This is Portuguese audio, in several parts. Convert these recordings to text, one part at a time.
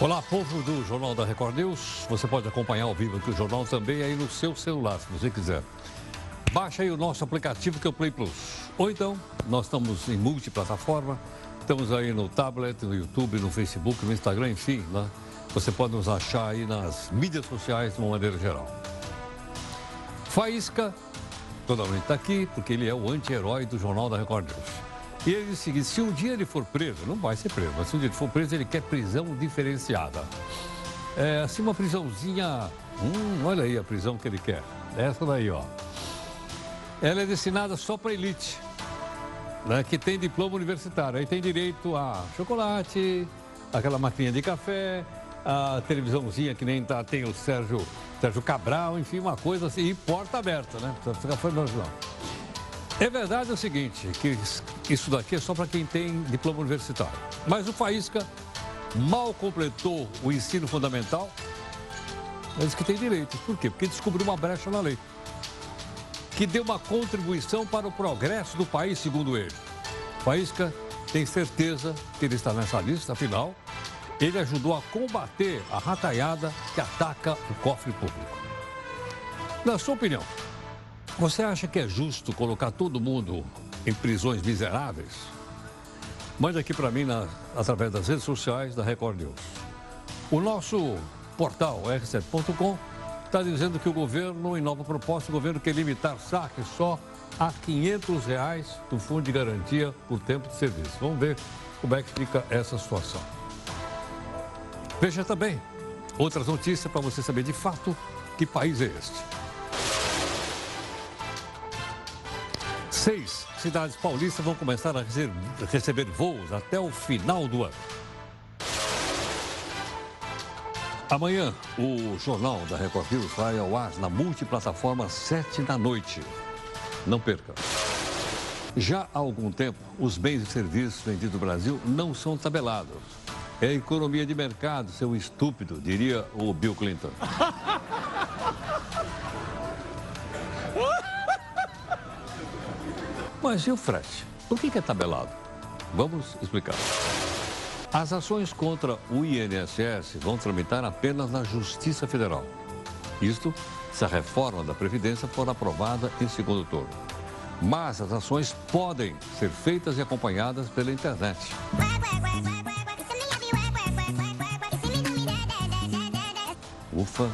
Olá, povo do Jornal da Record News. Você pode acompanhar ao vivo aqui o jornal também aí no seu celular, se você quiser. Baixa aí o nosso aplicativo que é o Play Plus. Ou então, nós estamos em multiplataforma. Estamos aí no tablet, no YouTube, no Facebook, no Instagram, enfim, né? Você pode nos achar aí nas mídias sociais de uma maneira geral. Faísca, toda está aqui, porque ele é o anti-herói do Jornal da Record News. E ele diz o seguinte, se um dia ele for preso, não vai ser preso, mas se um dia ele for preso, ele quer prisão diferenciada. É assim uma prisãozinha, hum, olha aí a prisão que ele quer. Essa daí, ó. Ela é destinada só para elite, né, que tem diploma universitário. Aí tem direito a chocolate, aquela maquininha de café, a televisãozinha que nem tá, tem o Sérgio, Sérgio Cabral, enfim, uma coisa assim, e porta aberta, né? Precisa ficar fora não. É verdade o seguinte, que isso daqui é só para quem tem diploma universitário. Mas o Faísca mal completou o ensino fundamental, mas que tem direito. Por quê? Porque descobriu uma brecha na lei. Que deu uma contribuição para o progresso do país, segundo ele. Faísca tem certeza que ele está nessa lista, afinal, ele ajudou a combater a rataiada que ataca o cofre público. Na sua opinião, você acha que é justo colocar todo mundo em prisões miseráveis? Mande aqui para mim na, através das redes sociais da Record News. O nosso portal r7.com está dizendo que o governo, em nova proposta, o governo quer limitar saques só a 500 reais do Fundo de Garantia por tempo de serviço. Vamos ver como é que fica essa situação. Veja também outras notícias para você saber de fato que país é este. Seis cidades paulistas vão começar a receber voos até o final do ano. Amanhã, o Jornal da Record News vai ao ar na multiplataforma 7 da noite. Não perca. Já há algum tempo, os bens e serviços vendidos no Brasil não são tabelados. É economia de mercado, seu estúpido, diria o Bill Clinton. Mas e o frete? Por que é tabelado? Vamos explicar. As ações contra o INSS vão tramitar apenas na Justiça Federal. Isto se a reforma da Previdência for aprovada em segundo turno. Mas as ações podem ser feitas e acompanhadas pela internet. Ufa!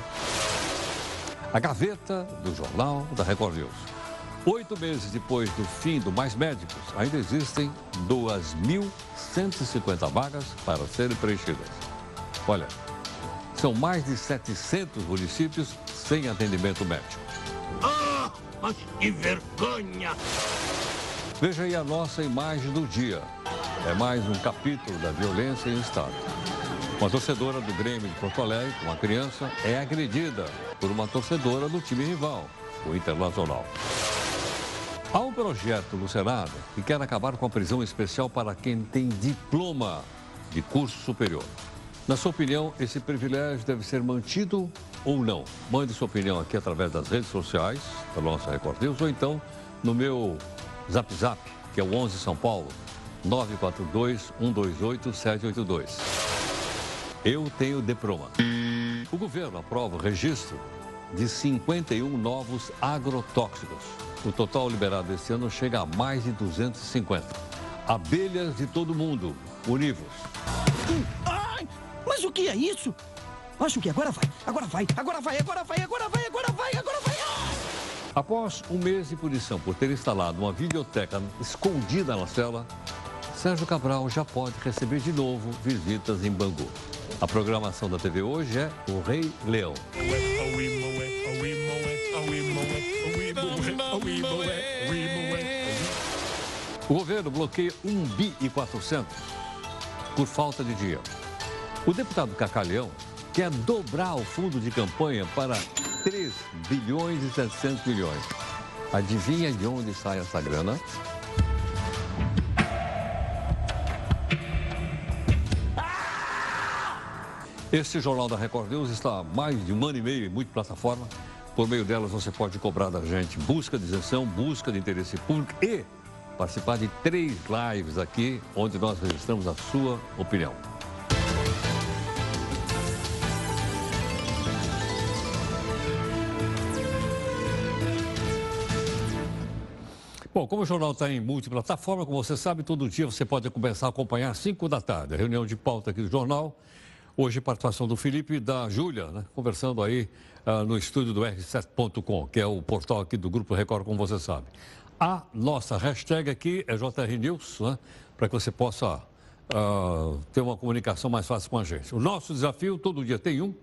A gaveta do Jornal da Record News. Oito meses depois do fim do Mais Médicos, ainda existem 2.150 vagas para serem preenchidas. Olha, são mais de 700 municípios sem atendimento médico. Ah, mas que vergonha! Veja aí a nossa imagem do dia. É mais um capítulo da violência em Estado. Uma torcedora do Grêmio de Porto Alegre, uma criança, é agredida por uma torcedora do time rival, o Internacional. Há um projeto no Senado que quer acabar com a prisão especial para quem tem diploma de curso superior. Na sua opinião, esse privilégio deve ser mantido ou não? Mande sua opinião aqui através das redes sociais da nossa Record News ou então no meu Zap Zap, que é o 11 São Paulo, 942-128-782. Eu tenho diploma. O governo aprova o registro de 51 novos agrotóxicos. O total liberado este ano chega a mais de 250. Abelhas de todo mundo, univos. Ai, mas o que é isso? Acho que agora vai, agora vai, agora vai, agora vai, agora vai, agora vai, agora vai. Após um mês de punição por ter instalado uma videoteca escondida na cela, Sérgio Cabral já pode receber de novo visitas em Bangu. A programação da TV hoje é O Rei Leão. O governo bloqueia 1 bi e 400 por falta de dinheiro. O deputado Cacalhão quer dobrar o fundo de campanha para 3 bilhões e 700 milhões. Adivinha de onde sai essa grana? Este Jornal da Record News está há mais de um ano e meio em muitas plataformas. Por meio delas, você pode cobrar da gente busca de isenção, busca de interesse público e participar de três lives aqui, onde nós registramos a sua opinião. Bom, como o jornal está em multiplataforma, como você sabe, todo dia você pode começar a acompanhar às 5 da tarde. A reunião de pauta aqui do jornal. Hoje, participação do Felipe e da Júlia, né? conversando aí uh, no estúdio do R7.com, que é o portal aqui do Grupo Record, como você sabe. A nossa hashtag aqui é JR News, né, para que você possa uh, ter uma comunicação mais fácil com a gente. O nosso desafio, todo dia tem um.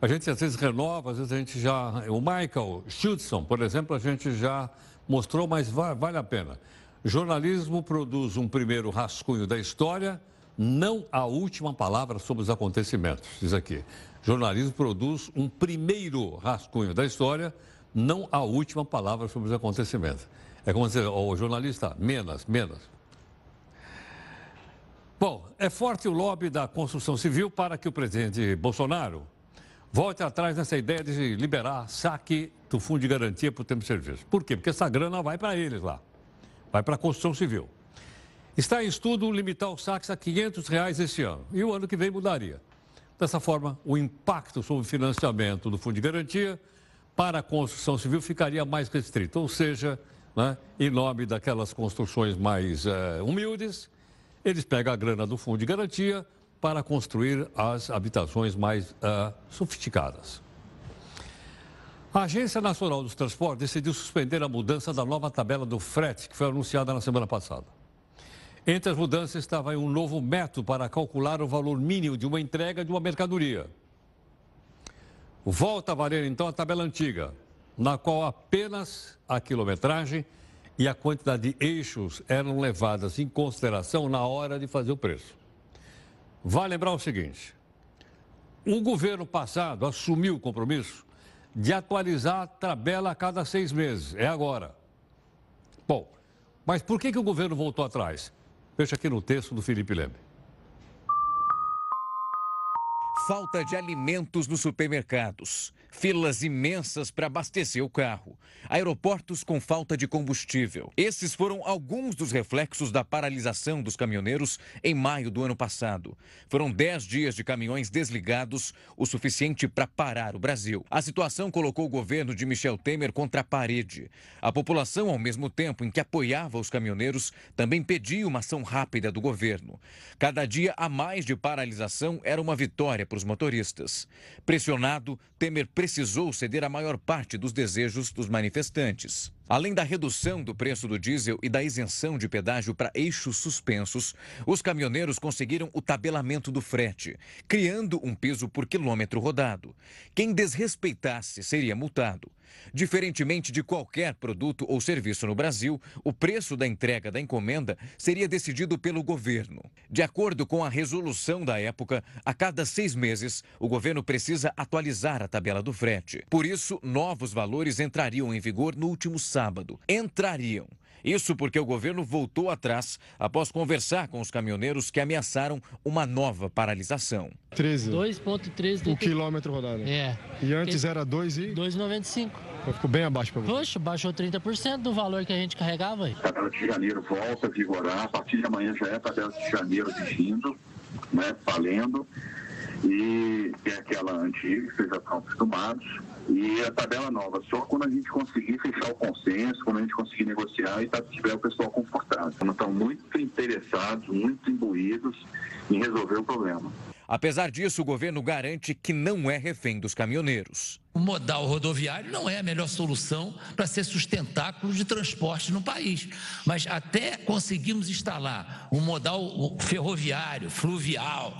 A gente às vezes renova, às vezes a gente já. O Michael Schudson, por exemplo, a gente já mostrou, mas vale a pena. Jornalismo produz um primeiro rascunho da história, não a última palavra sobre os acontecimentos, diz aqui. Jornalismo produz um primeiro rascunho da história, não a última palavra sobre os acontecimentos. É como dizer, o jornalista, menos, menos. Bom, é forte o lobby da construção civil para que o presidente Bolsonaro volte atrás nessa ideia de liberar saque do fundo de garantia o tempo de serviço. Por quê? Porque essa grana vai para eles lá, vai para a construção civil. Está em estudo limitar os saques a 500 reais esse ano e o ano que vem mudaria. Dessa forma, o impacto sobre o financiamento do fundo de garantia para a construção civil ficaria mais restrito, ou seja, né, em nome daquelas construções mais é, humildes, eles pegam a grana do fundo de garantia, para construir as habitações mais uh, sofisticadas. A Agência Nacional dos Transportes decidiu suspender a mudança da nova tabela do frete, que foi anunciada na semana passada. Entre as mudanças estava um novo método para calcular o valor mínimo de uma entrega de uma mercadoria. Volta a valer então a tabela antiga, na qual apenas a quilometragem e a quantidade de eixos eram levadas em consideração na hora de fazer o preço. Vale lembrar o seguinte: o governo passado assumiu o compromisso de atualizar a tabela a cada seis meses. É agora. Bom, mas por que, que o governo voltou atrás? Veja aqui no texto do Felipe Leme. Falta de alimentos nos supermercados filas imensas para abastecer o carro, aeroportos com falta de combustível. Esses foram alguns dos reflexos da paralisação dos caminhoneiros em maio do ano passado. Foram 10 dias de caminhões desligados, o suficiente para parar o Brasil. A situação colocou o governo de Michel Temer contra a parede. A população, ao mesmo tempo em que apoiava os caminhoneiros, também pedia uma ação rápida do governo. Cada dia a mais de paralisação era uma vitória para os motoristas. Pressionado, Temer precisou ceder a maior parte dos desejos dos manifestantes. Além da redução do preço do diesel e da isenção de pedágio para eixos suspensos, os caminhoneiros conseguiram o tabelamento do frete, criando um piso por quilômetro rodado. Quem desrespeitasse seria multado. Diferentemente de qualquer produto ou serviço no Brasil, o preço da entrega da encomenda seria decidido pelo governo. De acordo com a resolução da época, a cada seis meses, o governo precisa atualizar a tabela do frete. Por isso, novos valores entrariam em vigor no último sábado. Entrariam. Isso porque o governo voltou atrás após conversar com os caminhoneiros que ameaçaram uma nova paralisação. 13. 2,13 o quilômetro rodado. É. E antes que... era 2 e 2,95. Ficou bem abaixo para você. Poxa, baixou 30% do valor que a gente carregava aí. A tabela de janeiro volta a vigorar, a partir de amanhã já é a tabela de janeiro vigindo, né, valendo e é aquela antiga que vocês já estão acostumados. E a tabela nova, só quando a gente conseguir fechar o consenso, quando a gente conseguir negociar e tá, tiver o pessoal confortável. Então, estão muito interessados, muito imbuídos em resolver o problema. Apesar disso, o governo garante que não é refém dos caminhoneiros. O modal rodoviário não é a melhor solução para ser sustentáculo de transporte no país. Mas até conseguimos instalar um modal ferroviário, fluvial,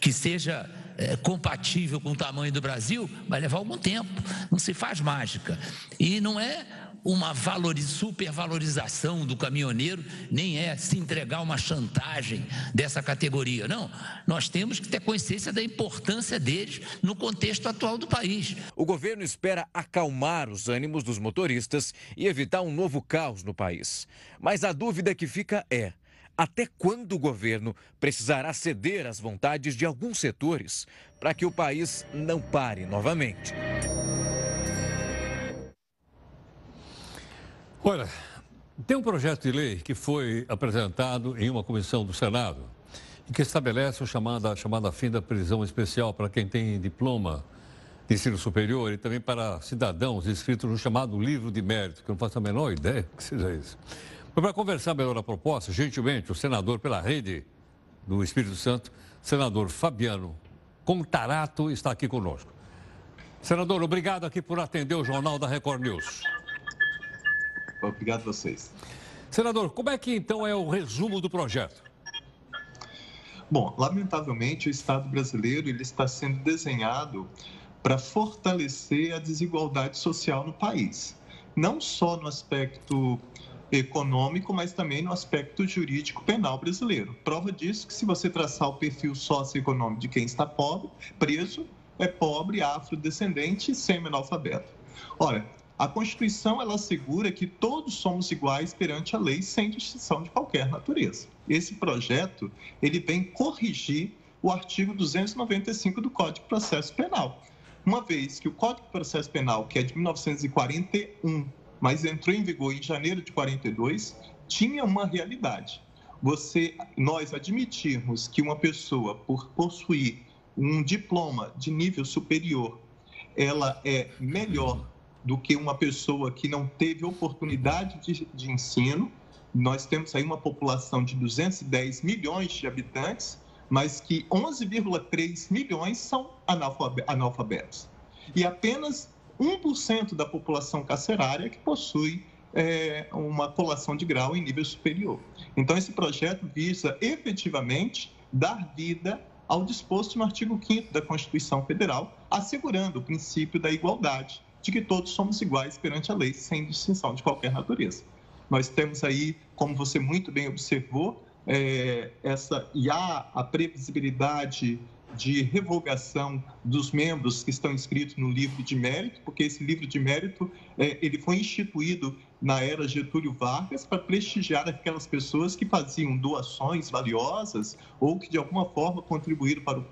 que seja é, compatível com o tamanho do Brasil, vai levar algum tempo. Não se faz mágica. E não é uma valoriz, supervalorização do caminhoneiro, nem é se entregar uma chantagem dessa categoria. Não, nós temos que ter consciência da importância deles no contexto atual do país. O governo espera acalmar os ânimos dos motoristas e evitar um novo caos no país. Mas a dúvida que fica é: até quando o governo precisará ceder às vontades de alguns setores para que o país não pare novamente? Olha, tem um projeto de lei que foi apresentado em uma comissão do Senado e que estabelece o chamada, a chamada fim da prisão especial para quem tem diploma de ensino superior e também para cidadãos inscritos no chamado livro de mérito, que eu não faço a menor ideia que seja isso. Para conversar melhor a proposta, gentilmente, o senador pela rede do Espírito Santo, senador Fabiano Contarato, está aqui conosco. Senador, obrigado aqui por atender o Jornal da Record News. Obrigado a vocês. Senador, como é que então é o resumo do projeto? Bom, lamentavelmente o Estado brasileiro ele está sendo desenhado para fortalecer a desigualdade social no país, não só no aspecto econômico, mas também no aspecto jurídico penal brasileiro. Prova disso que se você traçar o perfil socioeconômico de quem está pobre, preso, é pobre, afrodescendente e semi-analfabeto. Ora, a Constituição ela assegura que todos somos iguais perante a lei sem distinção de qualquer natureza. Esse projeto ele vem corrigir o artigo 295 do Código de Processo Penal, uma vez que o Código de Processo Penal, que é de 1941, mas entrou em vigor em janeiro de 42, tinha uma realidade. Você, nós admitirmos que uma pessoa, por possuir um diploma de nível superior, ela é melhor do que uma pessoa que não teve oportunidade de, de ensino. Nós temos aí uma população de 210 milhões de habitantes, mas que 11,3 milhões são analfabetos. E apenas 1% da população carcerária que possui é, uma colação de grau em nível superior. Então, esse projeto visa efetivamente dar vida ao disposto no artigo 5 da Constituição Federal, assegurando o princípio da igualdade, de que todos somos iguais perante a lei, sem distinção de qualquer natureza. Nós temos aí, como você muito bem observou, é, essa e há a previsibilidade de revogação dos membros que estão inscritos no livro de mérito, porque esse livro de mérito é, ele foi instituído na era Getúlio Vargas para prestigiar aquelas pessoas que faziam doações valiosas ou que de alguma forma contribuíram para o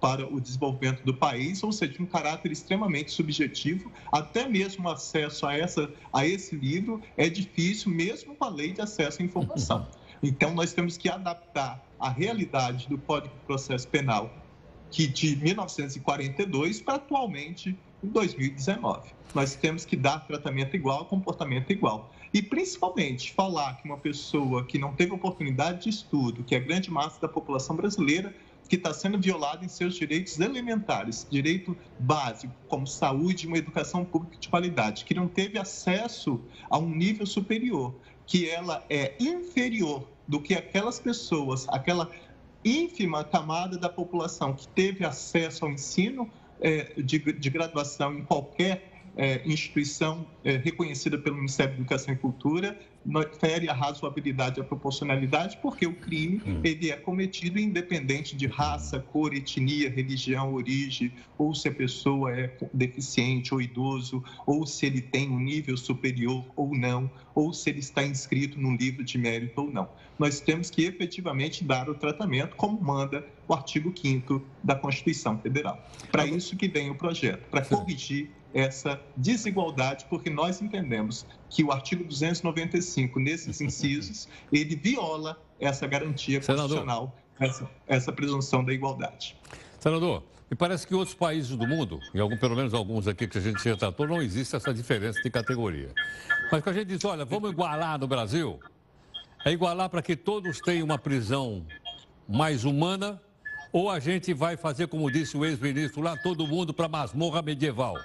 para o desenvolvimento do país, ou seja, um caráter extremamente subjetivo. Até mesmo acesso a, essa, a esse livro é difícil, mesmo com a lei de acesso à informação. Então, nós temos que adaptar a realidade do Código de Processo Penal, que de 1942 para atualmente em 2019. Nós temos que dar tratamento igual, comportamento igual. E principalmente falar que uma pessoa que não teve oportunidade de estudo, que é a grande massa da população brasileira, que está sendo violada em seus direitos elementares, direito básico, como saúde e uma educação pública de qualidade, que não teve acesso a um nível superior, que ela é inferior do que aquelas pessoas, aquela ínfima camada da população que teve acesso ao ensino é, de, de graduação em qualquer é, instituição é, reconhecida pelo Ministério da Educação e Cultura fere a razoabilidade e a proporcionalidade, porque o crime hum. ele é cometido independente de raça, cor, etnia, religião, origem, ou se a pessoa é deficiente ou idoso, ou se ele tem um nível superior ou não, ou se ele está inscrito num livro de mérito ou não. Nós temos que efetivamente dar o tratamento como manda o artigo 5 da Constituição Federal. Para isso que vem o projeto, para corrigir essa desigualdade, porque nós entendemos que o artigo 295, nesses incisos, ele viola essa garantia constitucional, essa, essa presunção da igualdade. Senador, me parece que em outros países do mundo, em algum, pelo menos alguns aqui que a gente já tratou, não existe essa diferença de categoria. Mas que a gente diz, olha, vamos igualar no Brasil, é igualar para que todos tenham uma prisão mais humana, ou a gente vai fazer, como disse o ex-ministro lá, todo mundo para masmorra medieval?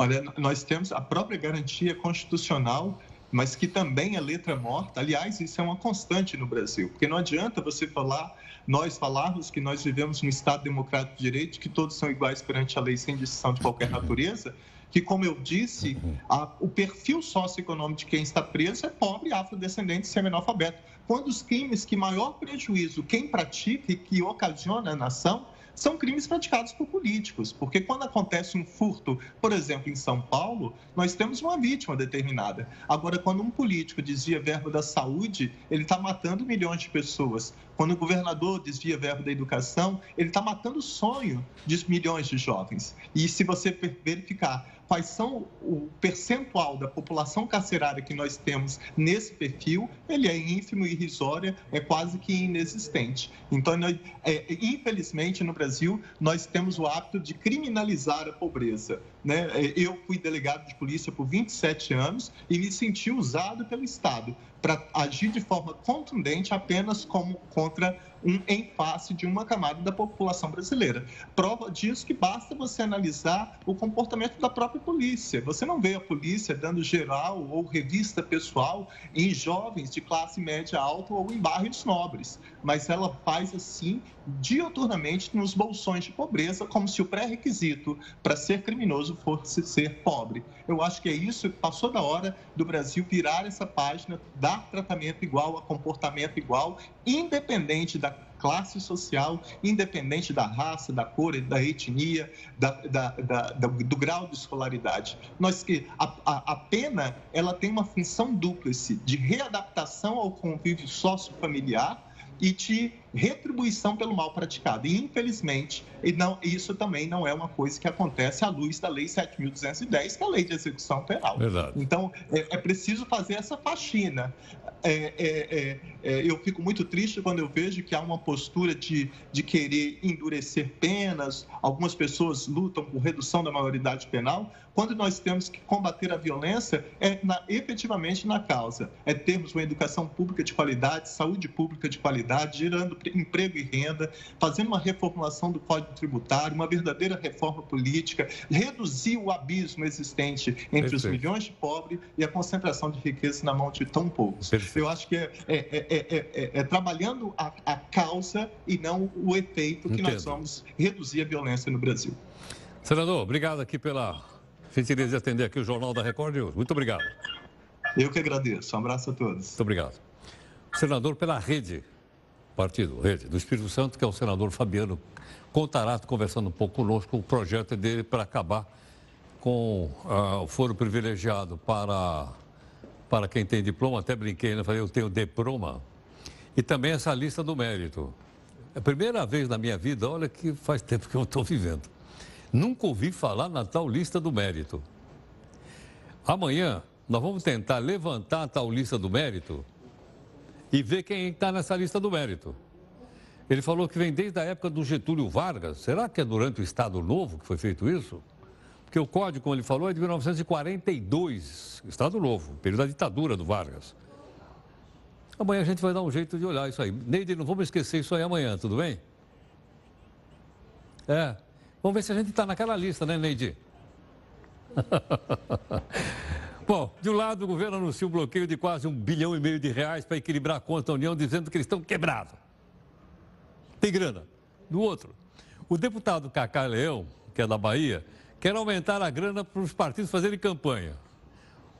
Olha, nós temos a própria garantia constitucional, mas que também é letra morta. Aliás, isso é uma constante no Brasil, porque não adianta você falar, nós falarmos que nós vivemos num Estado democrático de direito, que todos são iguais perante a lei sem distinção de qualquer natureza, que, como eu disse, a, o perfil socioeconômico de quem está preso é pobre, afrodescendente e semi-analfabeto. Quando os crimes que maior prejuízo quem pratica e que ocasiona a nação são crimes praticados por políticos, porque quando acontece um furto, por exemplo, em São Paulo, nós temos uma vítima determinada. Agora, quando um político desvia verbo da saúde, ele está matando milhões de pessoas. Quando o governador desvia verbo da educação, ele está matando o sonho de milhões de jovens. E se você verificar quais são o percentual da população carcerária que nós temos nesse perfil, ele é ínfimo e irrisória, é quase que inexistente. Então, nós, é, infelizmente, no Brasil, nós temos o hábito de criminalizar a pobreza. Né? Eu fui delegado de polícia por 27 anos e me senti usado pelo Estado para agir de forma contundente apenas como contra um face de uma camada da população brasileira. Prova disso que basta você analisar o comportamento da própria polícia. Você não vê a polícia dando geral ou revista pessoal em jovens de classe média alta ou em bairros nobres, mas ela faz assim dioturnamente nos bolsões de pobreza, como se o pré-requisito para ser criminoso fosse ser pobre. Eu acho que é isso, passou da hora do Brasil virar essa página, dar tratamento igual a comportamento igual, independente da classe social, independente da raça, da cor, da etnia, da, da, da, do grau de escolaridade. Nós que a, a, a, pena ela tem uma função dúplice de readaptação ao convívio sociofamiliar e de retribuição pelo mal praticado. E, infelizmente, e não, isso também não é uma coisa que acontece à luz da Lei 7.210, que é a Lei de Execução Penal. Verdade. Então, é, é preciso fazer essa faxina. É, é, é, eu fico muito triste quando eu vejo que há uma postura de, de querer endurecer penas, algumas pessoas lutam por redução da maioridade penal, quando nós temos que combater a violência é na, efetivamente na causa, é termos uma educação pública de qualidade, saúde pública de qualidade, gerando emprego e renda, fazendo uma reformulação do Código Tributário, uma verdadeira reforma política, reduzir o abismo existente entre Perfeito. os milhões de pobres e a concentração de riqueza na mão de tão poucos. Perfeito. Eu acho que é, é, é, é trabalhando a, a, causa e não o efeito que Entendo. nós vamos reduzir a violência no Brasil. Senador, obrigado aqui pela gentileza de atender aqui o Jornal da Record News. Muito obrigado. Eu que agradeço. Um abraço a todos. Muito obrigado. Senador pela rede partido, rede, do Espírito Santo, que é o senador Fabiano Contarato, conversando um pouco conosco o projeto dele para acabar com uh, o foro privilegiado para, para quem tem diploma. Até brinquei, né? Falei, eu tenho diploma. E também essa lista do mérito. É a primeira vez na minha vida, olha que faz tempo que eu estou vivendo. Nunca ouvi falar na tal lista do mérito. Amanhã, nós vamos tentar levantar a tal lista do mérito e ver quem está nessa lista do mérito. Ele falou que vem desde a época do Getúlio Vargas. Será que é durante o Estado Novo que foi feito isso? Porque o código, como ele falou, é de 1942, Estado Novo, período da ditadura do Vargas. Amanhã a gente vai dar um jeito de olhar isso aí. Neide, não vamos esquecer isso aí amanhã, tudo bem? É. Vamos ver se a gente está naquela lista, né, Neide? Bom, de um lado, o governo anuncia um bloqueio de quase um bilhão e meio de reais para equilibrar a conta da União, dizendo que eles estão quebrados. Tem grana. Do outro, o deputado Cacá Leão, que é da Bahia, quer aumentar a grana para os partidos fazerem campanha.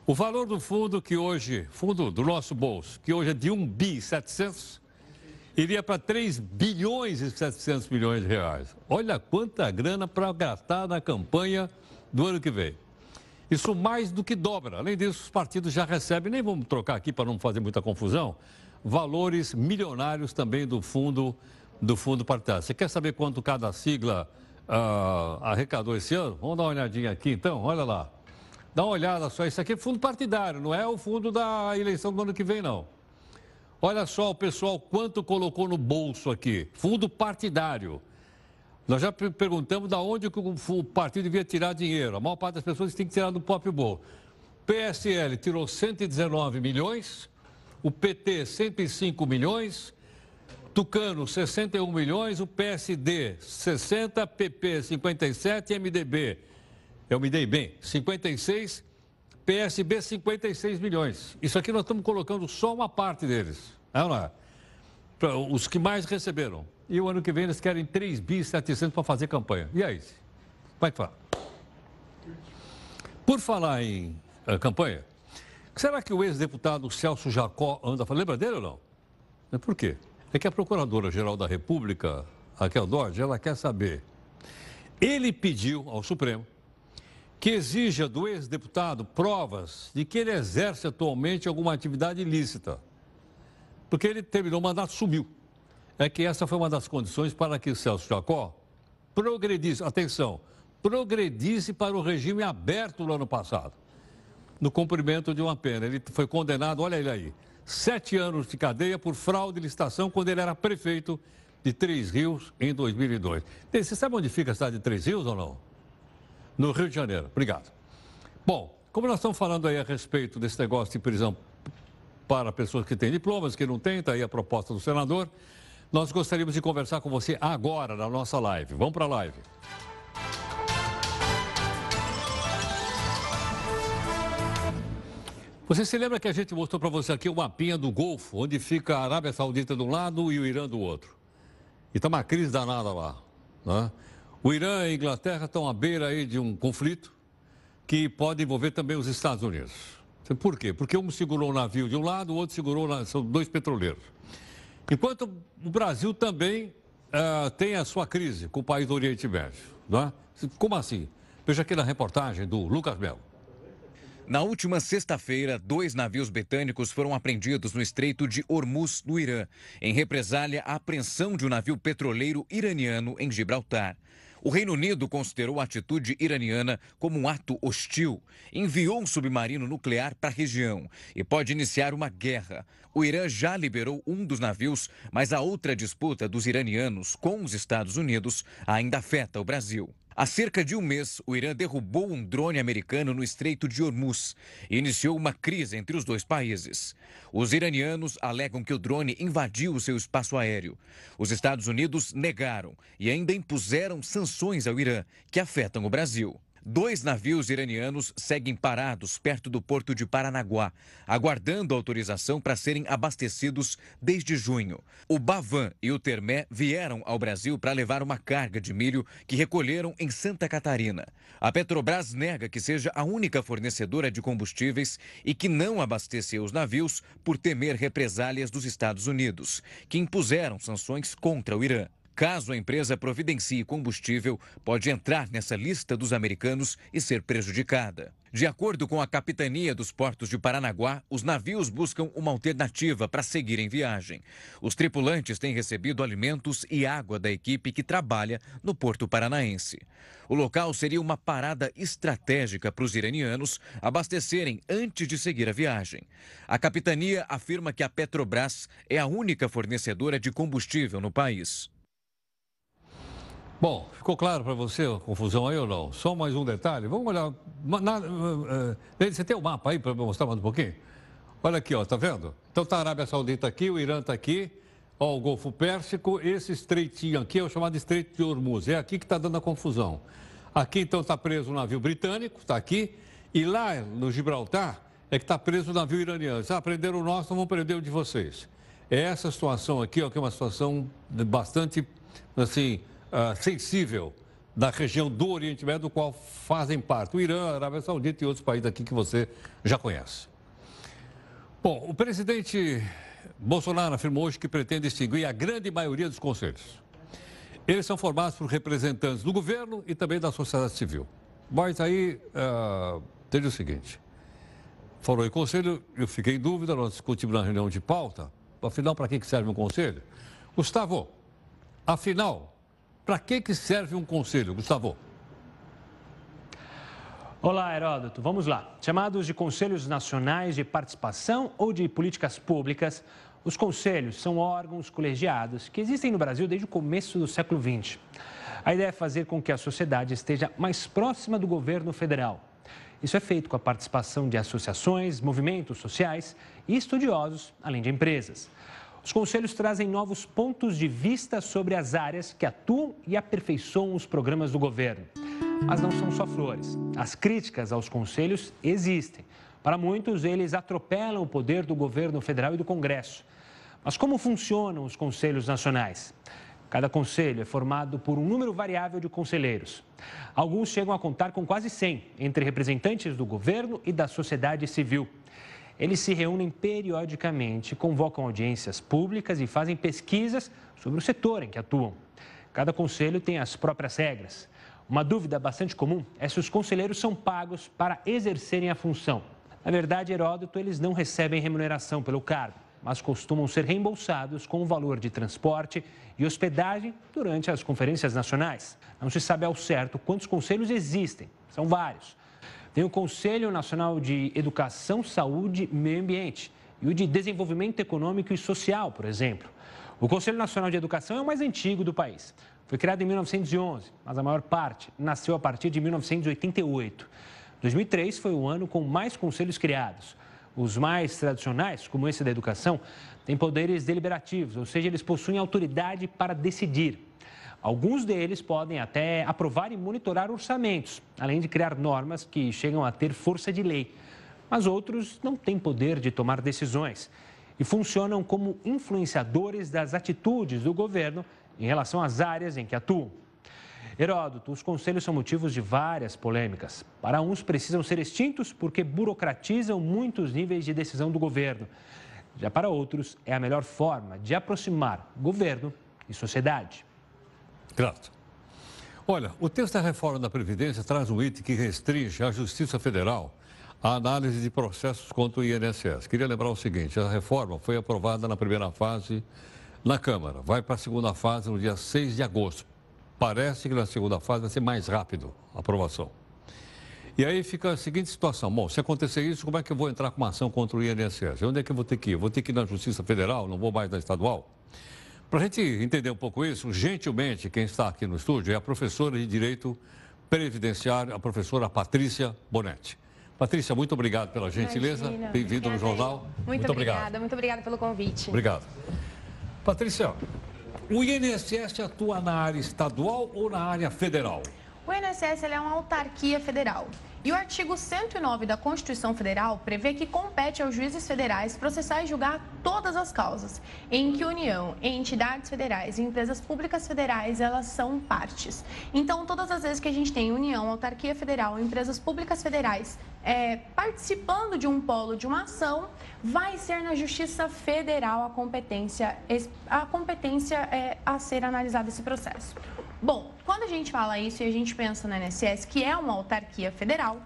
O valor do fundo que hoje, fundo do nosso bolso, que hoje é de 1 bi 700, iria para 3 bilhões e 700 milhões de reais. Olha quanta grana para gastar na campanha do ano que vem. Isso mais do que dobra. Além disso, os partidos já recebem, nem vamos trocar aqui para não fazer muita confusão, valores milionários também do fundo do fundo partidário. Você quer saber quanto cada sigla uh, arrecadou esse ano? Vamos dar uma olhadinha aqui então, olha lá. Dá uma olhada só, isso aqui é fundo partidário, não é o fundo da eleição do ano que vem, não. Olha só o pessoal quanto colocou no bolso aqui. Fundo partidário. Nós já perguntamos de onde o partido devia tirar dinheiro. A maior parte das pessoas tem que tirar do próprio bolso. PSL tirou 119 milhões, o PT 105 milhões, Tucano 61 milhões, o PSD 60, PP 57, MDB, eu me dei bem, 56, PSB 56 milhões. Isso aqui nós estamos colocando só uma parte deles. Não é? Os que mais receberam. E o ano que vem eles querem 3 bi 700 para fazer campanha. E aí? Como é que fala? Por falar em uh, campanha, será que o ex-deputado Celso Jacó anda falando? Lembra dele ou não? Por quê? É que a Procuradora-Geral da República, Raquel Dodge, ela quer saber. Ele pediu ao Supremo que exija do ex-deputado provas de que ele exerce atualmente alguma atividade ilícita. Porque ele terminou o mandato, sumiu é que essa foi uma das condições para que Celso Jacó progredisse, atenção, progredisse para o regime aberto no ano passado, no cumprimento de uma pena. Ele foi condenado, olha ele aí, sete anos de cadeia por fraude de licitação quando ele era prefeito de Três Rios em 2002. Bem, você sabe onde fica a cidade de Três Rios ou não? No Rio de Janeiro. Obrigado. Bom, como nós estamos falando aí a respeito desse negócio de prisão para pessoas que têm diplomas, que não têm, está aí a proposta do senador, nós gostaríamos de conversar com você agora na nossa live. Vamos para a live. Você se lembra que a gente mostrou para você aqui o mapinha do Golfo, onde fica a Arábia Saudita de um lado e o Irã do outro? E está uma crise danada lá. Né? O Irã e a Inglaterra estão à beira aí de um conflito que pode envolver também os Estados Unidos. Por quê? Porque um segurou o navio de um lado, o outro segurou, são dois petroleiros. Enquanto o Brasil também uh, tem a sua crise com o país do Oriente Médio. Né? Como assim? Veja aqui na reportagem do Lucas Melo. Na última sexta-feira, dois navios britânicos foram apreendidos no Estreito de Hormuz, no Irã, em represália à apreensão de um navio petroleiro iraniano em Gibraltar. O Reino Unido considerou a atitude iraniana como um ato hostil, enviou um submarino nuclear para a região e pode iniciar uma guerra. O Irã já liberou um dos navios, mas a outra disputa dos iranianos com os Estados Unidos ainda afeta o Brasil. Há cerca de um mês, o Irã derrubou um drone americano no Estreito de Hormuz e iniciou uma crise entre os dois países. Os iranianos alegam que o drone invadiu o seu espaço aéreo. Os Estados Unidos negaram e ainda impuseram sanções ao Irã, que afetam o Brasil. Dois navios iranianos seguem parados perto do porto de Paranaguá, aguardando autorização para serem abastecidos desde junho. O Bavan e o Termé vieram ao Brasil para levar uma carga de milho que recolheram em Santa Catarina. A Petrobras nega que seja a única fornecedora de combustíveis e que não abasteceu os navios por temer represálias dos Estados Unidos, que impuseram sanções contra o Irã. Caso a empresa providencie combustível, pode entrar nessa lista dos americanos e ser prejudicada. De acordo com a Capitania dos Portos de Paranaguá, os navios buscam uma alternativa para seguir em viagem. Os tripulantes têm recebido alimentos e água da equipe que trabalha no Porto Paranaense. O local seria uma parada estratégica para os iranianos abastecerem antes de seguir a viagem. A capitania afirma que a Petrobras é a única fornecedora de combustível no país. Bom, ficou claro para você a confusão aí ou não? Só mais um detalhe. Vamos olhar. Na, uh, você tem o um mapa aí para mostrar mais um pouquinho? Olha aqui, ó, tá vendo? Então tá a Arábia Saudita aqui, o Irã está aqui, ó, o Golfo Pérsico, esse estreitinho aqui é o chamado Estreito de Hormuz. É aqui que está dando a confusão. Aqui então está preso o navio britânico, está aqui, e lá no Gibraltar é que está preso o navio iraniano. Ah, prenderam o nosso, vamos prender o de vocês. É essa situação aqui, ó, que é uma situação bastante, assim, uh, sensível da região do Oriente Médio, do qual fazem parte o Irã, a Arábia Saudita e outros países aqui que você já conhece. Bom, o presidente Bolsonaro afirmou hoje que pretende extinguir a grande maioria dos conselhos. Eles são formados por representantes do governo e também da sociedade civil. Mas aí, uh, teve o seguinte, falou em conselho, eu fiquei em dúvida, nós discutimos na reunião de pauta, afinal, para que serve um conselho? Gustavo, afinal, para que, que serve um conselho, Gustavo? Olá, Heródoto. Vamos lá. Chamados de Conselhos Nacionais de Participação ou de Políticas Públicas, os conselhos são órgãos colegiados que existem no Brasil desde o começo do século XX. A ideia é fazer com que a sociedade esteja mais próxima do governo federal. Isso é feito com a participação de associações, movimentos sociais e estudiosos, além de empresas. Os conselhos trazem novos pontos de vista sobre as áreas que atuam e aperfeiçoam os programas do governo. Mas não são só flores. As críticas aos conselhos existem. Para muitos, eles atropelam o poder do governo federal e do Congresso. Mas como funcionam os conselhos nacionais? Cada conselho é formado por um número variável de conselheiros. Alguns chegam a contar com quase 100, entre representantes do governo e da sociedade civil. Eles se reúnem periodicamente, convocam audiências públicas e fazem pesquisas sobre o setor em que atuam. Cada conselho tem as próprias regras. Uma dúvida bastante comum é se os conselheiros são pagos para exercerem a função. Na verdade, Heródoto, eles não recebem remuneração pelo cargo. mas costumam ser reembolsados com o valor de transporte e hospedagem durante as conferências nacionais. Não se sabe ao certo quantos conselhos existem, são vários. Tem o Conselho Nacional de Educação, Saúde e Meio Ambiente e o de Desenvolvimento Econômico e Social, por exemplo. O Conselho Nacional de Educação é o mais antigo do país. Foi criado em 1911, mas a maior parte nasceu a partir de 1988. 2003 foi o ano com mais conselhos criados. Os mais tradicionais, como esse da educação, têm poderes deliberativos, ou seja, eles possuem autoridade para decidir. Alguns deles podem até aprovar e monitorar orçamentos, além de criar normas que chegam a ter força de lei. Mas outros não têm poder de tomar decisões e funcionam como influenciadores das atitudes do governo em relação às áreas em que atuam. Heródoto, os conselhos são motivos de várias polêmicas. Para uns, precisam ser extintos porque burocratizam muitos níveis de decisão do governo. Já para outros, é a melhor forma de aproximar governo e sociedade. Grato. Olha, o texto da reforma da Previdência traz um item que restringe a Justiça Federal a análise de processos contra o INSS. Queria lembrar o seguinte: a reforma foi aprovada na primeira fase na Câmara, vai para a segunda fase no dia 6 de agosto. Parece que na segunda fase vai ser mais rápido a aprovação. E aí fica a seguinte situação: bom, se acontecer isso, como é que eu vou entrar com uma ação contra o INSS? Onde é que eu vou ter que ir? Vou ter que ir na Justiça Federal, não vou mais na estadual? Para a gente entender um pouco isso, gentilmente, quem está aqui no estúdio é a professora de Direito Previdenciário, a professora Patrícia Bonetti. Patrícia, muito obrigado pela gentileza. Bem-vindo no jornal. Muito, muito obrigada, obrigado. muito obrigada pelo convite. Obrigado. Patrícia, o INSS atua na área estadual ou na área federal? O INSS é uma autarquia federal. E o artigo 109 da Constituição Federal prevê que compete aos juízes federais processar e julgar todas as causas em que União, entidades federais e empresas públicas federais elas são partes. Então, todas as vezes que a gente tem União, autarquia federal, empresas públicas federais é, participando de um polo de uma ação, vai ser na Justiça Federal a competência, a competência é, a ser analisado esse processo. Bom, quando a gente fala isso e a gente pensa no INSS, que é uma autarquia federal,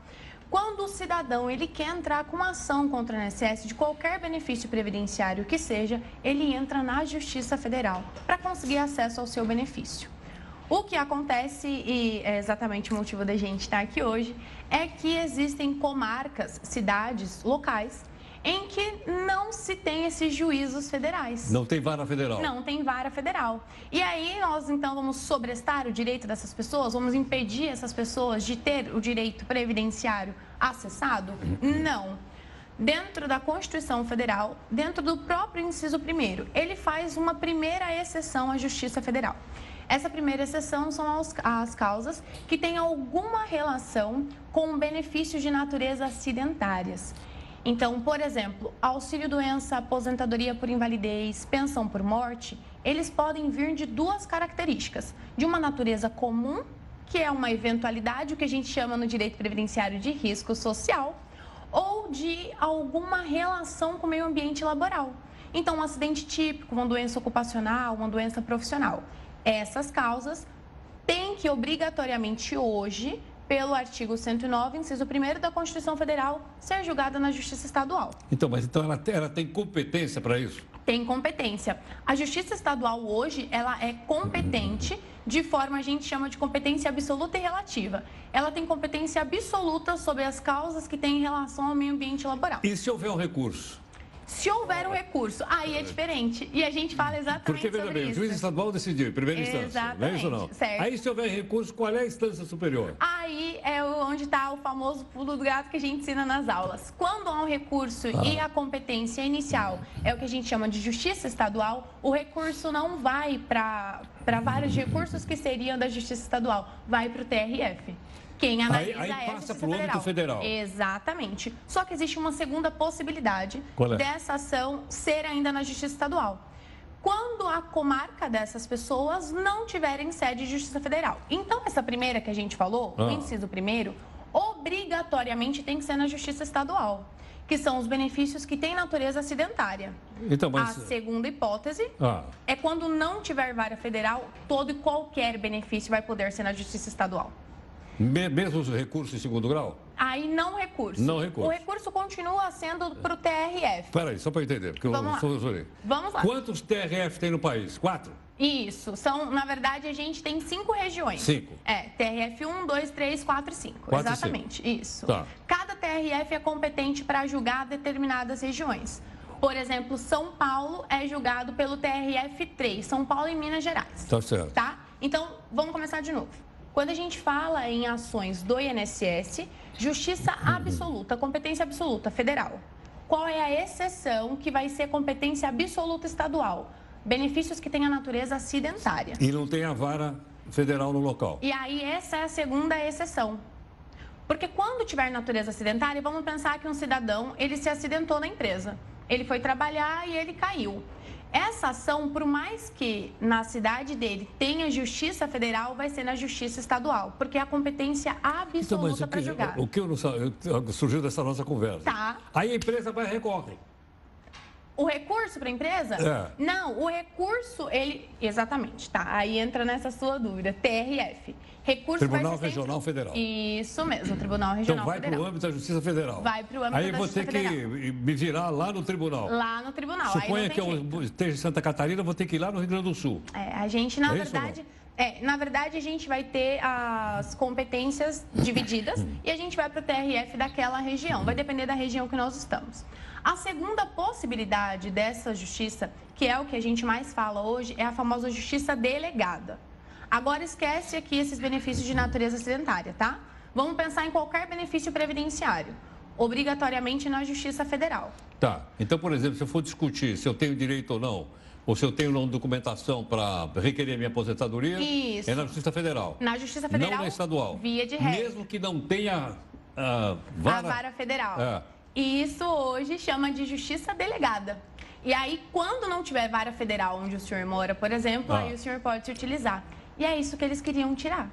quando o cidadão ele quer entrar com uma ação contra o INSS de qualquer benefício previdenciário que seja, ele entra na Justiça Federal para conseguir acesso ao seu benefício. O que acontece, e é exatamente o motivo da gente estar aqui hoje, é que existem comarcas, cidades, locais em que não se tem esses juízos federais. Não tem vara federal. Não tem vara federal. E aí nós então vamos sobrestar o direito dessas pessoas, vamos impedir essas pessoas de ter o direito previdenciário acessado? Não. Dentro da Constituição Federal, dentro do próprio inciso primeiro, ele faz uma primeira exceção à Justiça Federal. Essa primeira exceção são as, as causas que têm alguma relação com benefícios de natureza acidentárias. Então, por exemplo, auxílio doença, aposentadoria por invalidez, pensão por morte, eles podem vir de duas características: de uma natureza comum, que é uma eventualidade, o que a gente chama no direito previdenciário de risco social, ou de alguma relação com o meio ambiente laboral. Então, um acidente típico, uma doença ocupacional, uma doença profissional. Essas causas têm que obrigatoriamente hoje pelo artigo 109, inciso 1 da Constituição Federal, ser julgada na Justiça Estadual. Então, mas então ela, ela tem competência para isso? Tem competência. A Justiça Estadual hoje, ela é competente de forma a gente chama de competência absoluta e relativa. Ela tem competência absoluta sobre as causas que têm em relação ao meio ambiente laboral. E se houver um recurso? Se houver um recurso, aí é diferente. E a gente fala exatamente Porque, veja sobre bem, isso. o juiz estadual decidiu, em primeira Exatamente, instância. Não é isso não? Certo. Aí, se houver recurso, qual é a instância superior? Aí é onde está o famoso pulo do gato que a gente ensina nas aulas. Quando há um recurso Ah. e a competência inicial é o que a gente chama de justiça estadual, o recurso não vai para vários recursos que seriam da justiça estadual, vai para o TRF. Quem analisa aí é a passa pro âmbito federal. Exatamente. Só que existe uma segunda possibilidade é? dessa ação ser ainda na Justiça Estadual. Quando a comarca dessas pessoas não tiverem sede de Justiça Federal. Então, essa primeira que a gente falou, o Ah. inciso primeiro, obrigatoriamente tem que ser na Justiça Estadual, que são os benefícios que têm natureza acidentária. Então, mas... A segunda hipótese Ah, é quando não tiver vara federal, todo e qualquer benefício vai poder ser na Justiça Estadual. Me- mesmo os recursos em segundo grau? Aí não recurso. Não recurso. O recurso continua sendo para o TRF. Peraí, só para entender, porque Vamos eu lá. sou. Vamos lá. Quantos TRF tem no país? Quatro? Isso. São, na verdade, a gente tem cinco regiões. Cinco. É, TRF 1, 2, 3, 4 e 5. Quatro e Exatamente. Isso. Tá. Cada TRF é competente para julgar determinadas regiões. Por exemplo, São Paulo é julgado pelo TRF 3, São Paulo e Minas Gerais. Tá certo. Tá? Então, vamos começar de novo. Quando a gente fala em ações do INSS, justiça absoluta, competência absoluta federal. Qual é a exceção que vai ser competência absoluta estadual? Benefícios que têm a natureza acidentária. E não tem a vara federal no local. E aí, essa é a segunda exceção. Porque quando tiver natureza acidentária, vamos pensar que um cidadão, ele se acidentou na empresa. Ele foi trabalhar e ele caiu. Essa ação, por mais que na cidade dele tenha justiça federal, vai ser na justiça estadual, porque é a competência Então, absoluta o para julgar. o que eu não surgiu dessa nossa conversa? Tá. Aí a empresa vai e recorre. O recurso para a empresa? É. Não, o recurso, ele. Exatamente, tá. Aí entra nessa sua dúvida. TRF. Recurso Tribunal Regional Federal. Isso mesmo, Tribunal Regional Então vai para Federal. o âmbito da Justiça Federal. Vai pro âmbito Aí da vou Justiça ter que Federal. me virar lá no tribunal. Lá no tribunal. Aí Suponha que tem eu jeito. esteja em Santa Catarina, vou ter que ir lá no Rio Grande do Sul. É, a gente, na É verdade. É, na verdade, a gente vai ter as competências divididas e a gente vai para o TRF daquela região. Vai depender da região que nós estamos. A segunda possibilidade dessa justiça, que é o que a gente mais fala hoje, é a famosa justiça delegada. Agora esquece aqui esses benefícios de natureza acidentária, tá? Vamos pensar em qualquer benefício previdenciário, obrigatoriamente na Justiça Federal. Tá. Então, por exemplo, se eu for discutir se eu tenho direito ou não, ou se eu tenho ou não documentação para requerer minha aposentadoria, Isso. é na Justiça Federal. Na Justiça Federal, Não na estadual. via de regra. Mesmo que não tenha ah, vara. A vara federal. É. E isso hoje chama de justiça delegada. E aí, quando não tiver vara federal onde o senhor mora, por exemplo, Ah. aí o senhor pode se utilizar. E é isso que eles queriam tirar.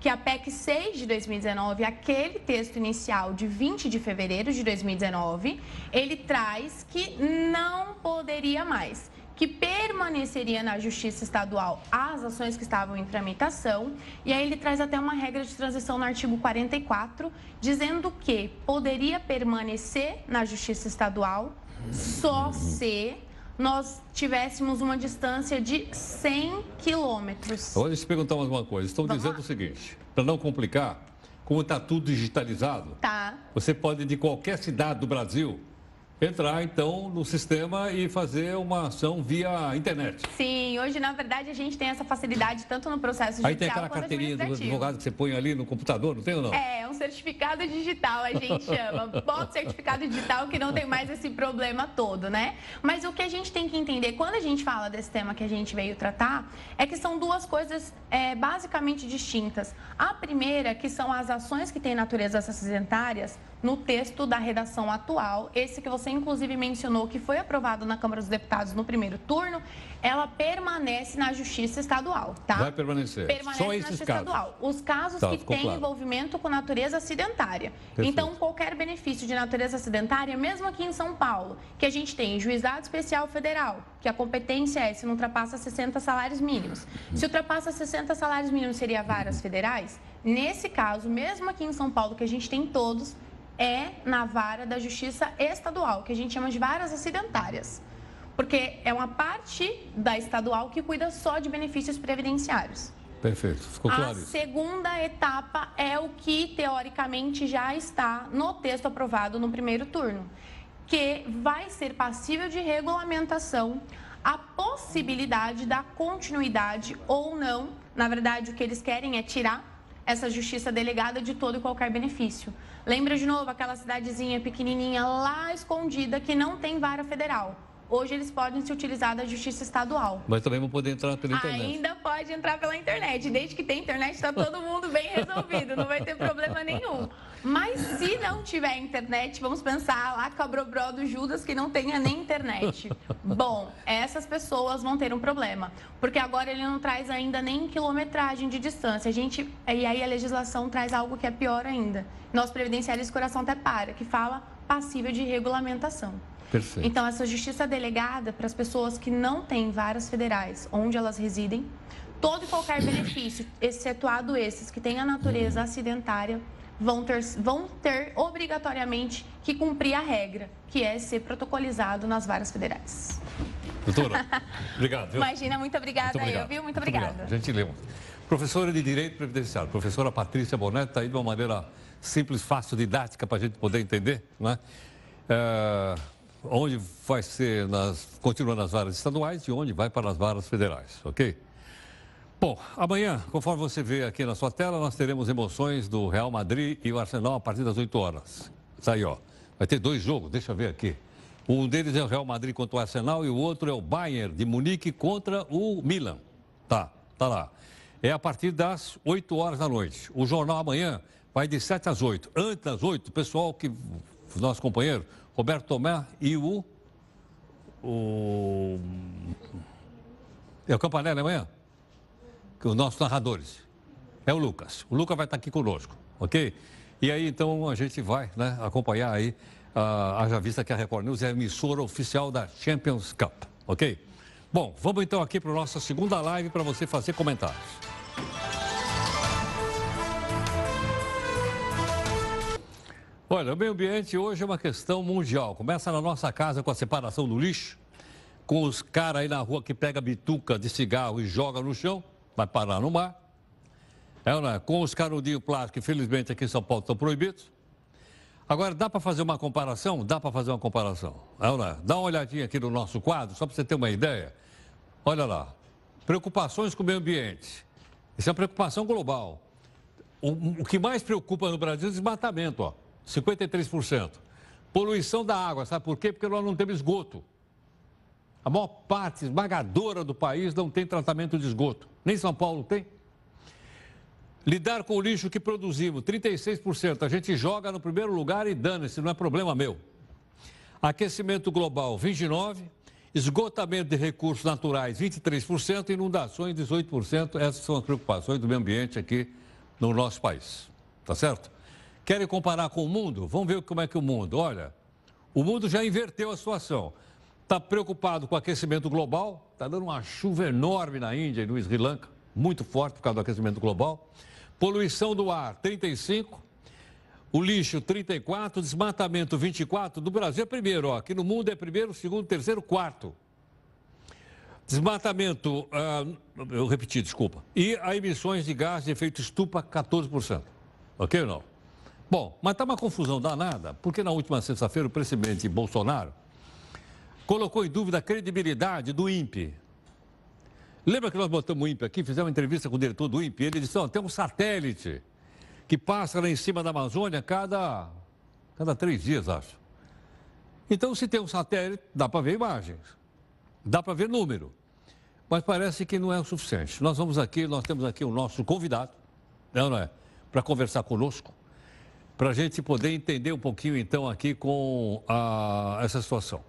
Que a PEC 6 de 2019, aquele texto inicial de 20 de fevereiro de 2019, ele traz que não poderia mais, que permaneceria na Justiça Estadual as ações que estavam em tramitação. E aí ele traz até uma regra de transição no artigo 44, dizendo que poderia permanecer na Justiça Estadual só se nós tivéssemos uma distância de 100 quilômetros. Olha, perguntar mais uma coisa. Estão Vamos dizendo lá. o seguinte, para não complicar, como está tudo digitalizado, Tá. você pode, de qualquer cidade do Brasil, entrar, então, no sistema e fazer uma ação via internet. Sim, hoje, na verdade, a gente tem essa facilidade tanto no processo judicial Aí tem aquela carteirinha do advogado que você põe ali no computador, não tem ou não? É, um certificado digital, a gente chama. Bota o certificado digital que não tem mais esse problema todo, né? Mas o que a gente tem que entender, quando a gente fala desse tema que a gente veio tratar, é que são duas coisas é, basicamente distintas. A primeira, que são as ações que têm naturezas acidentárias, no texto da redação atual, esse que você inclusive mencionou que foi aprovado na Câmara dos Deputados no primeiro turno, ela permanece na Justiça Estadual, tá? Vai permanecer. Permanece Só na esses Justiça casos. Estadual. Os casos Tá, que têm claro. envolvimento com natureza acidentária. Perfeito. Então, qualquer benefício de natureza acidentária, mesmo aqui em São Paulo, que a gente tem juizado especial federal, que a competência é se não ultrapassa 60 salários mínimos. Se ultrapassa 60 salários mínimos, seria varas federais? Nesse caso, mesmo aqui em São Paulo, que a gente tem todos, é na vara da justiça estadual, que a gente chama de varas acidentárias. Porque é uma parte da estadual que cuida só de benefícios previdenciários. Perfeito, ficou A claro isso. segunda etapa é o que, teoricamente, já está no texto aprovado no primeiro turno, que vai ser passível de regulamentação a possibilidade da continuidade ou não. Na verdade, o que eles querem é tirar essa justiça delegada de todo e qualquer benefício. Lembra de novo aquela cidadezinha pequenininha lá escondida que não tem vara federal. Hoje eles podem se utilizar da justiça estadual. Mas também vão poder entrar pela internet. Ainda pode entrar pela internet. Desde que tem internet, está todo mundo bem resolvido. Não vai ter problema nenhum. Mas se não tiver internet, vamos pensar lá com a Brobró do Judas que não tenha nem internet. Bom, essas pessoas vão ter um problema. Porque agora ele não traz ainda nem quilometragem de distância. A gente, e aí a legislação traz algo que é pior ainda. Nosso previdenciário coração até para, que fala passível de regulamentação. Perfeito. Então, essa justiça delegada para as pessoas que não têm varas federais onde elas residem, todo e qualquer benefício, excetuado esses que têm a natureza acidentária, vão ter, vão ter obrigatoriamente que cumprir a regra, que é ser protocolizado nas varas federais. Doutora, obrigado. Viu? Imagina, muito obrigada Muito obrigado. eu, viu? Muito obrigada. Obrigado. Gentileza. Professora de Direito Previdenciário, professora Patrícia Bonetti, está aí de uma maneira simples, fácil, didática, para a gente poder entender, né? É, onde vai ser, nas, continua nas varas estaduais e onde vai para as varas federais, ok? Bom, amanhã, conforme você vê aqui na sua tela, nós teremos emoções do Real Madrid e o Arsenal a partir das 8 horas. Está aí, ó. Vai ter dois jogos, deixa eu ver aqui. Um deles é o Real Madrid contra o Arsenal e o outro é o Bayern de Munique contra o Milan. Tá, tá lá. É a partir das 8 horas da noite. O jornal amanhã vai de 7 às 8. Antes das 8, o pessoal que. Nosso companheiro, Roberto Tomé e o. O. É o Campanella amanhã? Os nossos narradores. É o Lucas. O Lucas vai estar aqui conosco, ok? E aí, então, a gente vai né, acompanhar aí, uh, haja vista que a Record News é a emissora oficial da Champions Cup, ok? Bom, vamos então aqui para a nossa segunda live para você fazer comentários. Olha, o meio ambiente hoje é uma questão mundial. Começa na nossa casa com a separação do lixo, com os caras aí na rua que pega bituca de cigarro e joga no chão, vai parar no mar. É, não é? Com os canudinhos plásticos, infelizmente aqui em São Paulo estão proibidos. Agora, dá para fazer uma comparação? Dá para fazer uma comparação. É, não é? Dá uma olhadinha aqui no nosso quadro, só para você ter uma ideia. Olha lá. Preocupações com o meio ambiente. Isso é uma preocupação global. O, o que mais preocupa no Brasil é o desmatamento, ó. 53%. Poluição da água, sabe por quê? Porque nós não temos esgoto. A maior parte esmagadora do país não tem tratamento de esgoto. Nem São Paulo tem. Lidar com o lixo que produzimos, 36%. A gente joga no primeiro lugar e dane-se, não é problema meu. Aquecimento global, 29%. Esgotamento de recursos naturais, 23%. Inundações, 18%. Essas são as preocupações do meio ambiente aqui no nosso país. Tá certo? Querem comparar com o mundo? Vamos ver como é que o mundo. Olha, o mundo já inverteu a situação. Está preocupado com o aquecimento global, está dando uma chuva enorme na Índia e no Sri Lanka, muito forte por causa do aquecimento global. Poluição do ar, 35. O lixo, 34. Desmatamento, 24. Do Brasil é primeiro, ó. aqui no mundo é primeiro, segundo, terceiro, quarto. Desmatamento, uh, eu repeti, desculpa. E a emissões de gás de efeito estufa, 14%. Ok ou não? Bom, mas está uma confusão danada, porque na última sexta-feira o presidente Bolsonaro colocou em dúvida a credibilidade do INPE. Lembra que nós botamos o INPE aqui, fizemos uma entrevista com o diretor do INPE, ele disse, oh, tem um satélite que passa lá em cima da Amazônia cada, cada três dias, acho. Então, se tem um satélite, dá para ver imagens, dá para ver número. Mas parece que não é o suficiente. Nós vamos aqui, nós temos aqui o nosso convidado, não, não é? Para conversar conosco para a gente poder entender um pouquinho, então, aqui com a, essa situação.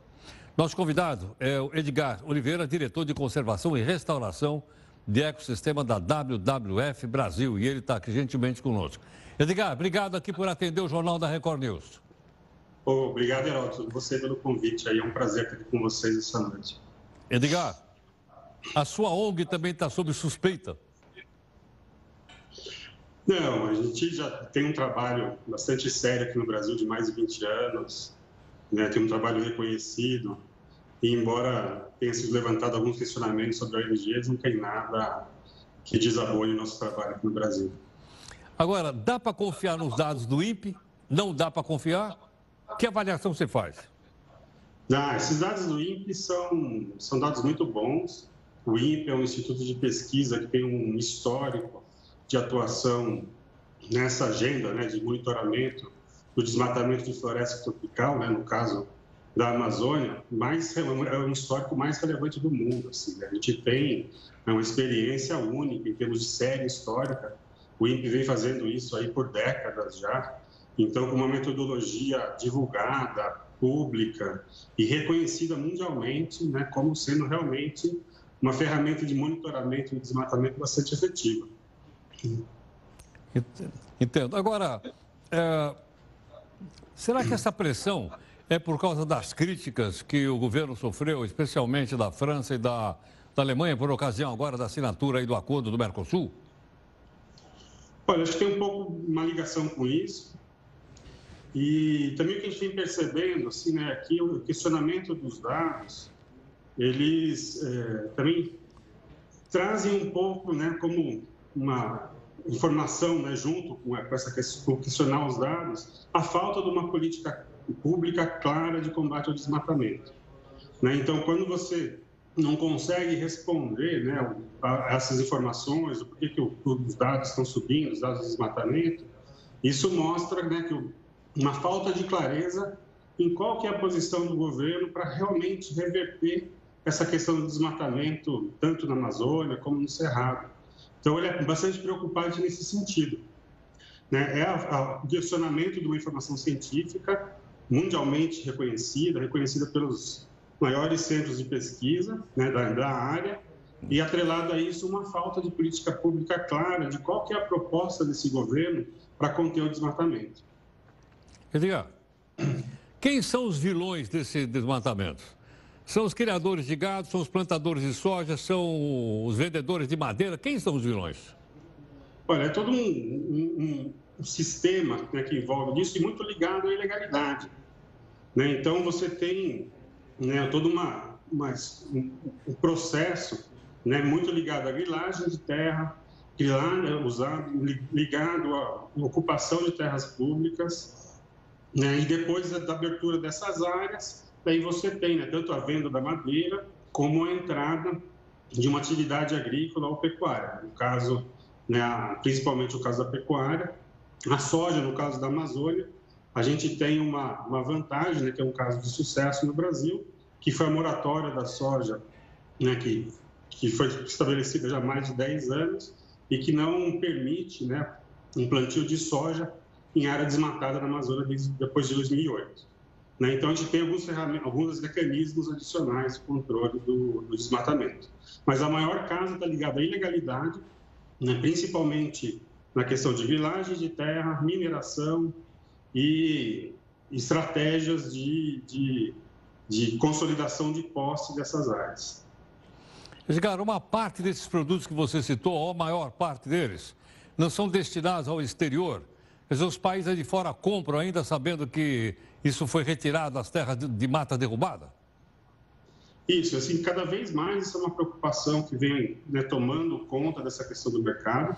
Nosso convidado é o Edgar Oliveira, diretor de conservação e restauração de ecossistema da WWF Brasil, e ele está aqui gentilmente conosco. Edgar, obrigado aqui por atender o Jornal da Record News. Oh, obrigado, Heródoto, você pelo convite é um prazer estar aqui com vocês essa noite. Edgar, a sua ONG também está sob suspeita. Não, a gente já tem um trabalho bastante sério aqui no Brasil de mais de 20 anos, né? tem um trabalho reconhecido, e embora tenha sido levantado alguns questionamentos sobre a ONG, não tem nada que desaboie o nosso trabalho aqui no Brasil. Agora, dá para confiar nos dados do INPE? Não dá para confiar? Que avaliação você faz? Ah, esses dados do INPE são, são dados muito bons. O INPE é um instituto de pesquisa que tem um histórico de atuação nessa agenda né, de monitoramento do desmatamento de floresta tropical, né, no caso da Amazônia, mais, é um histórico mais relevante do mundo. Assim, né? A gente tem é uma experiência única em termos de série histórica. O INPE vem fazendo isso aí por décadas já. Então, com uma metodologia divulgada, pública e reconhecida mundialmente né, como sendo realmente uma ferramenta de monitoramento e desmatamento bastante efetiva. Entendo. Agora, é, será que essa pressão é por causa das críticas que o governo sofreu, especialmente da França e da, da Alemanha, por ocasião agora da assinatura do acordo do Mercosul? Olha, acho que tem um pouco uma ligação com isso. E também o que a gente vem percebendo, assim, né, aqui o questionamento dos dados, eles é, também trazem um pouco, né, como uma informação, né, junto com essa questão, questionar os dados, a falta de uma política pública clara de combate ao desmatamento. Né? Então, quando você não consegue responder né, a essas informações, o porquê que os dados estão subindo, os dados de desmatamento, isso mostra né, que uma falta de clareza em qual que é a posição do governo para realmente reverter essa questão do desmatamento, tanto na Amazônia como no Cerrado. Então, ele é bastante preocupante nesse sentido. Né? É o direcionamento de uma informação científica mundialmente reconhecida, reconhecida pelos maiores centros de pesquisa né, da, da área, e atrelado a isso uma falta de política pública clara de qual que é a proposta desse governo para conter o desmatamento. Edgar, quem são os vilões desse desmatamento? São os criadores de gado, são os plantadores de soja, são os vendedores de madeira? Quem são os vilões? Olha, é todo um, um, um sistema né, que envolve isso e muito ligado à ilegalidade. Né? Então, você tem né, todo uma, uma, um, processo né, muito ligado à grilagem de terra, grilagem, usado, ligado à ocupação de terras públicas, né, e depois da abertura dessas áreas, Daí você tem né, tanto a venda da madeira como a entrada de uma atividade agrícola ou pecuária. No caso, né, principalmente o caso da pecuária, a soja, no caso da Amazônia, a gente tem uma, uma vantagem, né, que é um caso de sucesso no Brasil, que foi a moratória da soja, né, que, que foi estabelecida já há mais de 10 anos e que não permite né, um plantio de soja em área desmatada na Amazônia depois de 2008. Né? Então, a gente tem alguns, alguns mecanismos adicionais de controle do, do, desmatamento. Mas a maior causa está ligada à ilegalidade, né? principalmente na questão de grilagem de terra, mineração e estratégias de, de, de consolidação de posse dessas áreas. Edgar, uma parte desses produtos que você citou, ou a maior parte deles, não são destinados ao exterior. Dizer, os países de fora compram ainda sabendo que isso foi retirado das terras de, de mata derrubada? Isso, assim, cada vez mais isso é uma preocupação que vem né, tomando conta dessa questão do mercado,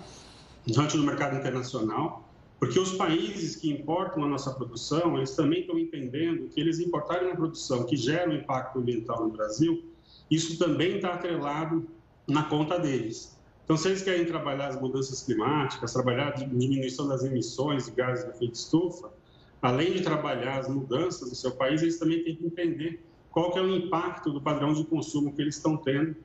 diante do mercado internacional, porque os países que importam a nossa produção, eles também estão entendendo que eles importarem uma produção que gera um impacto ambiental no Brasil, isso também está atrelado na conta deles. Então, se eles querem trabalhar as mudanças climáticas, trabalhar a diminuição das emissões de gases de efeito estufa, além de trabalhar as mudanças do seu país, eles também têm que entender qual que é o impacto do padrão de consumo que eles estão tendo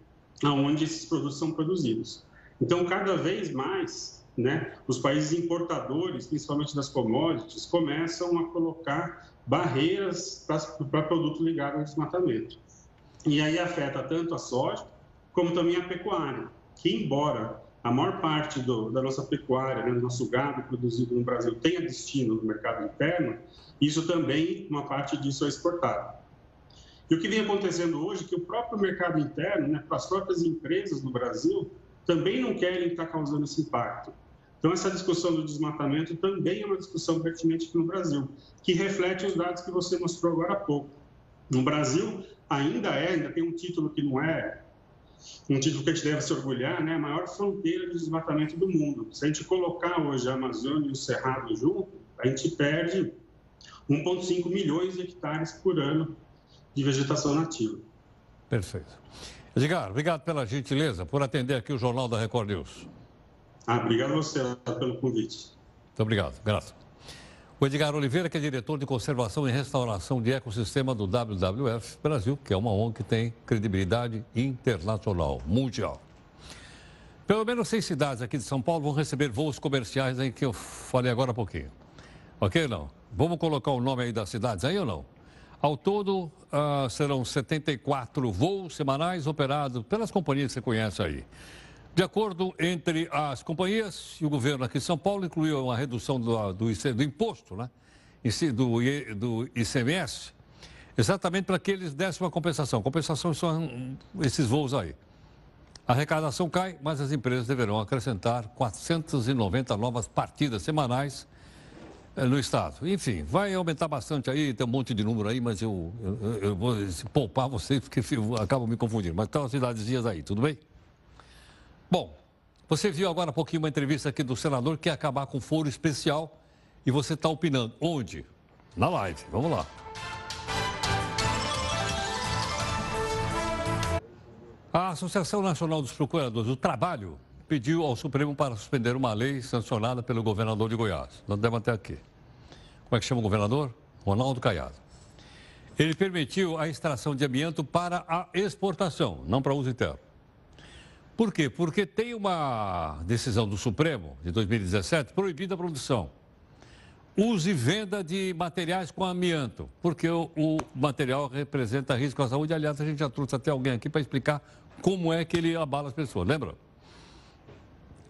aonde esses produtos são produzidos. Então, cada vez mais, né, os países importadores, principalmente das commodities, começam a colocar barreiras para produto ligado ao desmatamento. E aí afeta tanto a soja como também a pecuária, que embora a maior parte do, da nossa pecuária, né, do nosso gado produzido no Brasil tenha destino no mercado interno, isso também, uma parte disso é exportado. E o que vem acontecendo hoje é que o próprio mercado interno, né, para as próprias empresas do Brasil, também não querem estar causando esse impacto. Então, essa discussão do desmatamento também é uma discussão pertinente aqui no Brasil, que reflete os dados que você mostrou agora há pouco. No Brasil, ainda é, ainda tem um título que não é um título que a gente deve se orgulhar, né, a maior fronteira de desmatamento do mundo. Se a gente colocar hoje a Amazônia e o Cerrado junto, a gente perde 1,5 milhões de hectares por ano de vegetação nativa. Perfeito. Edgar, obrigado pela gentileza, por atender aqui o Jornal da Record News. Ah, obrigado a você pelo convite. Muito obrigado, graças. O Edgar Oliveira, que é diretor de conservação e restauração de ecossistema do WWF Brasil, que é uma ONG que tem credibilidade internacional, mundial. Pelo menos seis cidades aqui de São Paulo vão receber voos comerciais aí que eu falei agora há pouquinho. Ok, não? Vamos colocar o nome aí das cidades aí ou não? Ao todo, uh, serão 74 voos semanais operados pelas companhias que você conhece aí. De acordo entre as companhias e o governo aqui de São Paulo, incluiu uma redução do, do, do imposto, né? Do, do ICMS, exatamente para que eles dessem uma compensação. Compensação são esses voos aí. A arrecadação cai, mas as empresas deverão acrescentar 490 novas partidas semanais eh, no Estado. Enfim, vai aumentar bastante aí, tem um monte de número aí, mas eu, eu, eu vou poupar vocês porque acabo me confundindo. Mas estão as cidadezinhas aí, tudo bem? Bom, você viu agora há pouquinho uma entrevista aqui do senador que ia acabar com foro especial e você está opinando. Onde? Na live. Vamos lá. A Associação Nacional dos Procuradores do Trabalho pediu ao Supremo para suspender uma lei sancionada pelo governador de Goiás. Nós devemos até aqui. Como é que chama o governador? Ronaldo Caiado. Ele permitiu a extração de amianto para a exportação, não para uso interno. Por quê? Porque tem uma decisão do Supremo, de 2017, proibida a produção, uso e venda de materiais com amianto, porque o, o material representa risco à saúde. Aliás, a gente já trouxe até alguém aqui para explicar como é que ele abala as pessoas, lembra?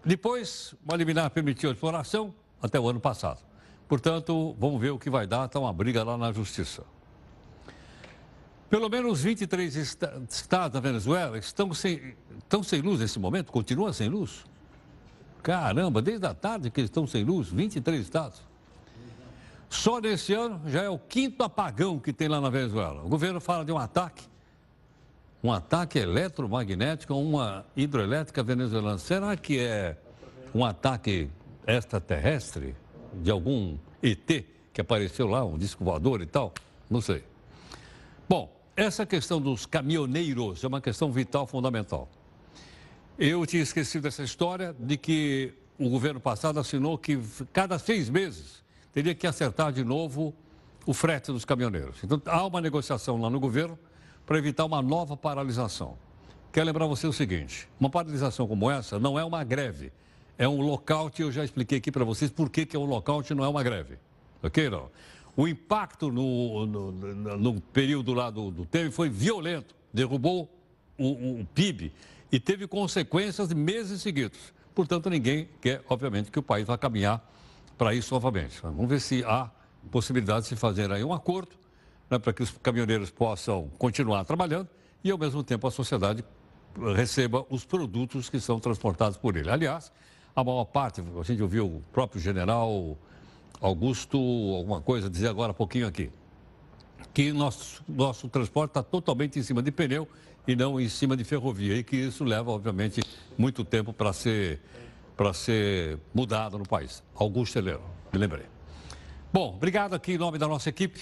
Depois, uma liminar permitiu a exploração até o ano passado. Portanto, vamos ver o que vai dar, está uma briga lá na Justiça. Pelo menos 23 estados da Venezuela estão sem, estão sem luz nesse momento, continuam sem luz. Caramba, desde a tarde que eles estão sem luz, 23 estados. Só nesse ano já é o quinto apagão que tem lá na Venezuela. O governo fala de um ataque, um ataque eletromagnético a uma hidroelétrica venezuelana. Será que é um ataque extraterrestre de algum ET que apareceu lá, um disco voador e tal? Não sei. Bom, essa questão dos caminhoneiros é uma questão vital, fundamental. Eu tinha esquecido dessa história de que o governo passado assinou que cada seis meses teria que acertar de novo o frete dos caminhoneiros. Então, há uma negociação lá no governo para evitar uma nova paralisação. Quero lembrar você o seguinte: uma paralisação como essa não é uma greve, é um lockout. Eu já expliquei aqui para vocês por que, que é um lockout e não é uma greve. Ok? Não? O impacto no, no, no período lá do, do Temer foi violento, derrubou o, o PIB e teve consequências meses seguidos. Portanto, ninguém quer, obviamente, que o país vá caminhar para isso novamente. Vamos ver se há possibilidade de se fazer aí um acordo né, para que os caminhoneiros possam continuar trabalhando e, ao mesmo tempo, a sociedade receba os produtos que são transportados por ele. Aliás, a maior parte, a gente ouviu o próprio general Augusto, alguma coisa, dizer agora há pouquinho aqui, que nosso, nosso transporte está totalmente em cima de pneu e não em cima de ferrovia, e que isso leva, obviamente, muito tempo para ser, ser mudado no país. Augusto Heleno, me lembrei. Bom, obrigado aqui em nome da nossa equipe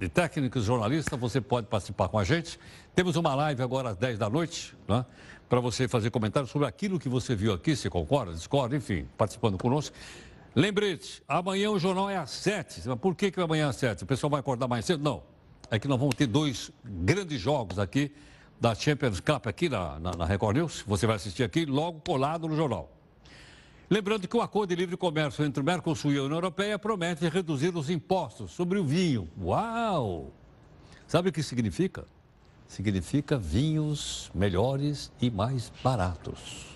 de técnicos jornalistas, você pode participar com a gente. Temos uma live agora às 10 da noite, né, para você fazer comentários sobre aquilo que você viu aqui, se concorda, discorda, enfim, participando conosco. Lembrete, amanhã o jornal é às 7. Por que, que amanhã é às 7? O pessoal vai acordar mais cedo? Não. É que nós vamos ter dois grandes jogos aqui da Champions Cup aqui na, na, na Record News. Você vai assistir aqui logo colado no jornal. Lembrando que o acordo de livre comércio entre o Mercosul e a União Europeia promete reduzir os impostos sobre o vinho. Uau! Sabe o que significa? Significa vinhos melhores e mais baratos.